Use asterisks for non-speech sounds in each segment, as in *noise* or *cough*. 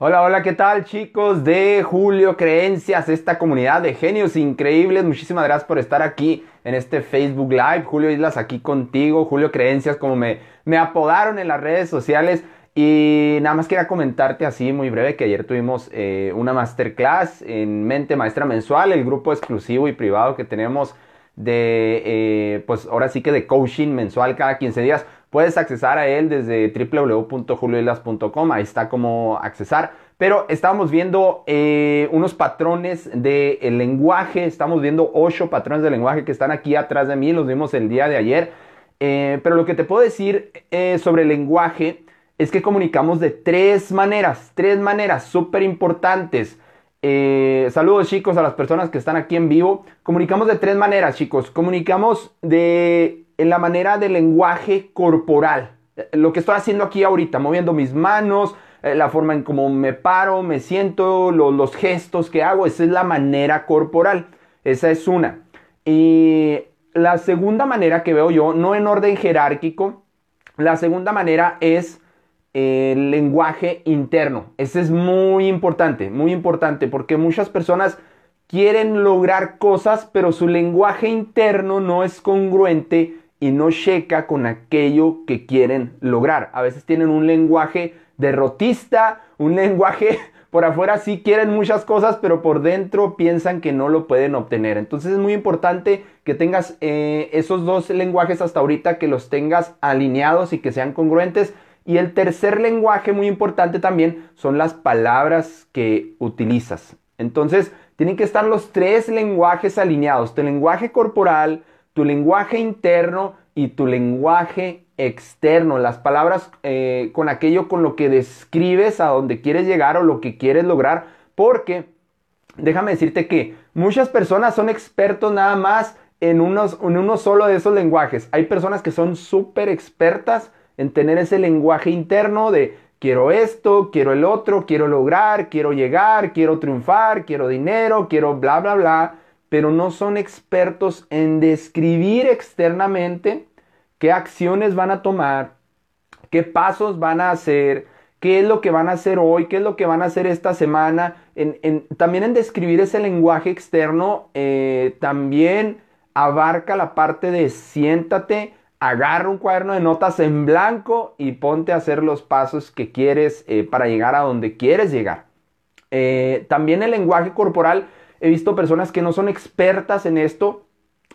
Hola, hola, ¿qué tal chicos de Julio Creencias, esta comunidad de genios increíbles? Muchísimas gracias por estar aquí en este Facebook Live. Julio Islas aquí contigo, Julio Creencias, como me, me apodaron en las redes sociales. Y nada más quería comentarte así muy breve que ayer tuvimos eh, una masterclass en Mente Maestra Mensual, el grupo exclusivo y privado que tenemos de, eh, pues ahora sí que de coaching mensual cada 15 días. Puedes accesar a él desde www.julioislas.com, ahí está como accesar. Pero estamos viendo eh, unos patrones de lenguaje, estamos viendo ocho patrones de lenguaje que están aquí atrás de mí, los vimos el día de ayer. Eh, pero lo que te puedo decir eh, sobre el lenguaje es que comunicamos de tres maneras, tres maneras súper importantes. saludos chicos a las personas que están aquí en vivo. Comunicamos de tres maneras chicos. Comunicamos de en la manera del lenguaje corporal. Lo que estoy haciendo aquí ahorita, moviendo mis manos, eh, la forma en cómo me paro, me siento, los gestos que hago, esa es la manera corporal. Esa es una. Y la segunda manera que veo yo, no en orden jerárquico, la segunda manera es el lenguaje interno. Ese es muy importante, muy importante, porque muchas personas quieren lograr cosas, pero su lenguaje interno no es congruente y no checa con aquello que quieren lograr. A veces tienen un lenguaje derrotista, un lenguaje *laughs* por afuera sí quieren muchas cosas, pero por dentro piensan que no lo pueden obtener. Entonces es muy importante que tengas eh, esos dos lenguajes hasta ahorita, que los tengas alineados y que sean congruentes. Y el tercer lenguaje muy importante también son las palabras que utilizas. Entonces tienen que estar los tres lenguajes alineados. Tu lenguaje corporal, tu lenguaje interno y tu lenguaje externo, las palabras eh, con aquello con lo que describes a donde quieres llegar o lo que quieres lograr, porque déjame decirte que muchas personas son expertos nada más en, unos, en uno solo de esos lenguajes. Hay personas que son súper expertas en tener ese lenguaje interno de quiero esto, quiero el otro, quiero lograr, quiero llegar, quiero triunfar, quiero dinero, quiero bla, bla, bla pero no son expertos en describir externamente qué acciones van a tomar, qué pasos van a hacer, qué es lo que van a hacer hoy, qué es lo que van a hacer esta semana. también en describir ese lenguaje externo, eh, también abarca la parte de siéntate, agarra un cuaderno de notas en blanco y ponte a hacer los pasos que quieres eh, para llegar a donde quieres llegar. Eh, también el lenguaje corporal He visto personas que no son expertas en esto,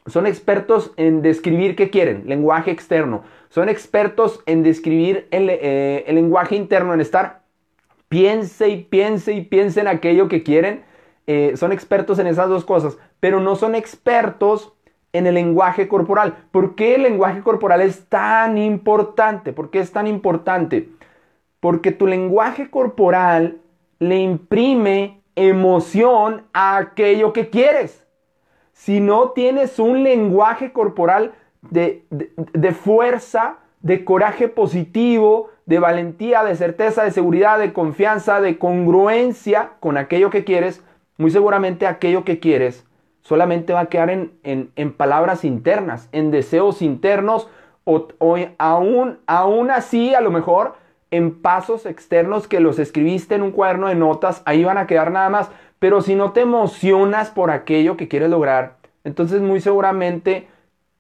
son expertos en describir qué quieren, lenguaje externo. Son expertos en describir el, eh, lenguaje interno, en estar piense y piense y piense en aquello que quieren. Eh, son expertos en esas dos cosas, pero no son expertos en el lenguaje corporal. ¿Por qué el lenguaje corporal es tan importante? ¿Por qué es tan importante? Porque tu lenguaje corporal le imprime emoción a aquello que quieres. Si no tienes un lenguaje corporal de, fuerza, de coraje positivo, de valentía, de certeza, de seguridad, de confianza, de congruencia con aquello que quieres, muy seguramente aquello que quieres solamente va a quedar en, en, palabras internas, en deseos internos, o, o aún, aún así a lo mejor en pasos externos que los escribiste en un cuaderno de notas, ahí van a quedar nada más. Pero si no te emocionas por aquello que quieres lograr, entonces muy seguramente,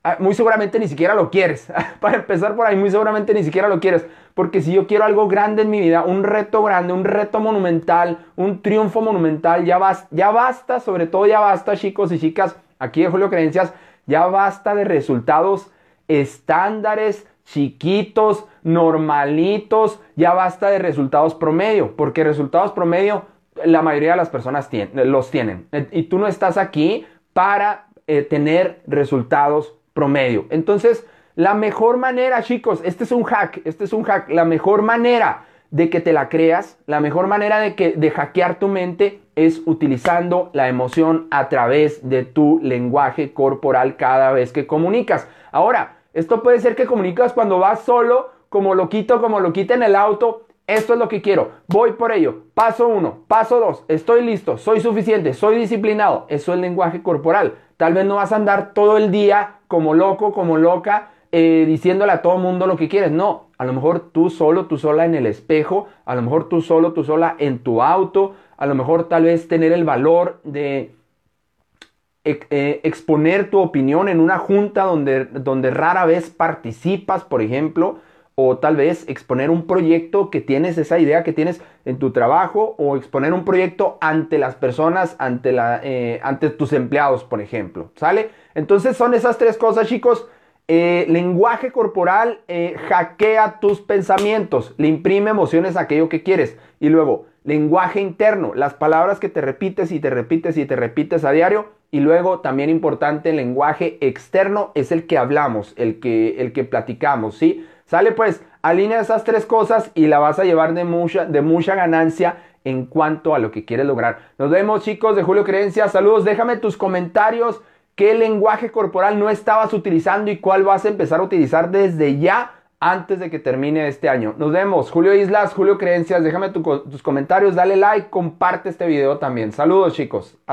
ah, muy seguramente ni siquiera lo quieres. *laughs* Para empezar por ahí, muy seguramente ni siquiera lo quieres. Porque si yo quiero algo grande en mi vida, un reto grande, un reto monumental, un triunfo monumental, ya basta, ya basta, sobre todo ya basta, chicos y chicas, aquí de Julio Creencias, ya basta de resultados estándares, chiquitos, normalitos, ya basta de resultados promedio, porque resultados promedio la mayoría de las personas los tienen. Y tú no estás aquí para eh, tener resultados promedio. Entonces, la mejor manera, chicos, este es un hack, este es un hack, la mejor manera de que te la creas, la mejor manera de, que, de hackear tu mente es utilizando la emoción a través de tu lenguaje corporal cada vez que comunicas. Ahora, esto puede ser que comunicas cuando vas solo, como lo quito, como lo quita en el auto. Esto es lo que quiero. Voy por ello. Paso uno, paso dos. Estoy listo, soy suficiente, soy disciplinado. Eso es lenguaje corporal. Tal vez no vas a andar todo el día como loco, como loca, eh, diciéndole a todo mundo lo que quieres. No, a lo mejor tú solo, tú sola en el espejo, a lo mejor tú solo, tú sola en tu auto, a lo mejor tal vez tener el valor de exponer tu opinión en una junta donde, donde rara vez participas, por ejemplo, o tal vez exponer un proyecto que tienes, esa idea que tienes en tu trabajo, o exponer un proyecto ante las personas, ante, la, eh, ante tus empleados, por ejemplo. ¿Sale? Entonces son esas tres cosas, chicos. Eh, lenguaje corporal hackea tus pensamientos, le imprime emociones a aquello que quieres. Y luego, lenguaje interno, las palabras que te repites y te repites y te repites a diario y luego también importante, el lenguaje externo es el que hablamos, el que, el que platicamos, ¿sí? Sale pues, alinea esas tres cosas y la vas a llevar de mucha, de mucha ganancia en cuanto a lo que quieres lograr. Nos vemos chicos de Julio Creencia, saludos, déjame tus comentarios, qué lenguaje corporal no estabas utilizando y cuál vas a empezar a utilizar desde ya antes de que termine este año. Nos vemos, Julio Islas, Julio Creencias, déjame tus comentarios, dale like, comparte este video también. Saludos chicos. Hasta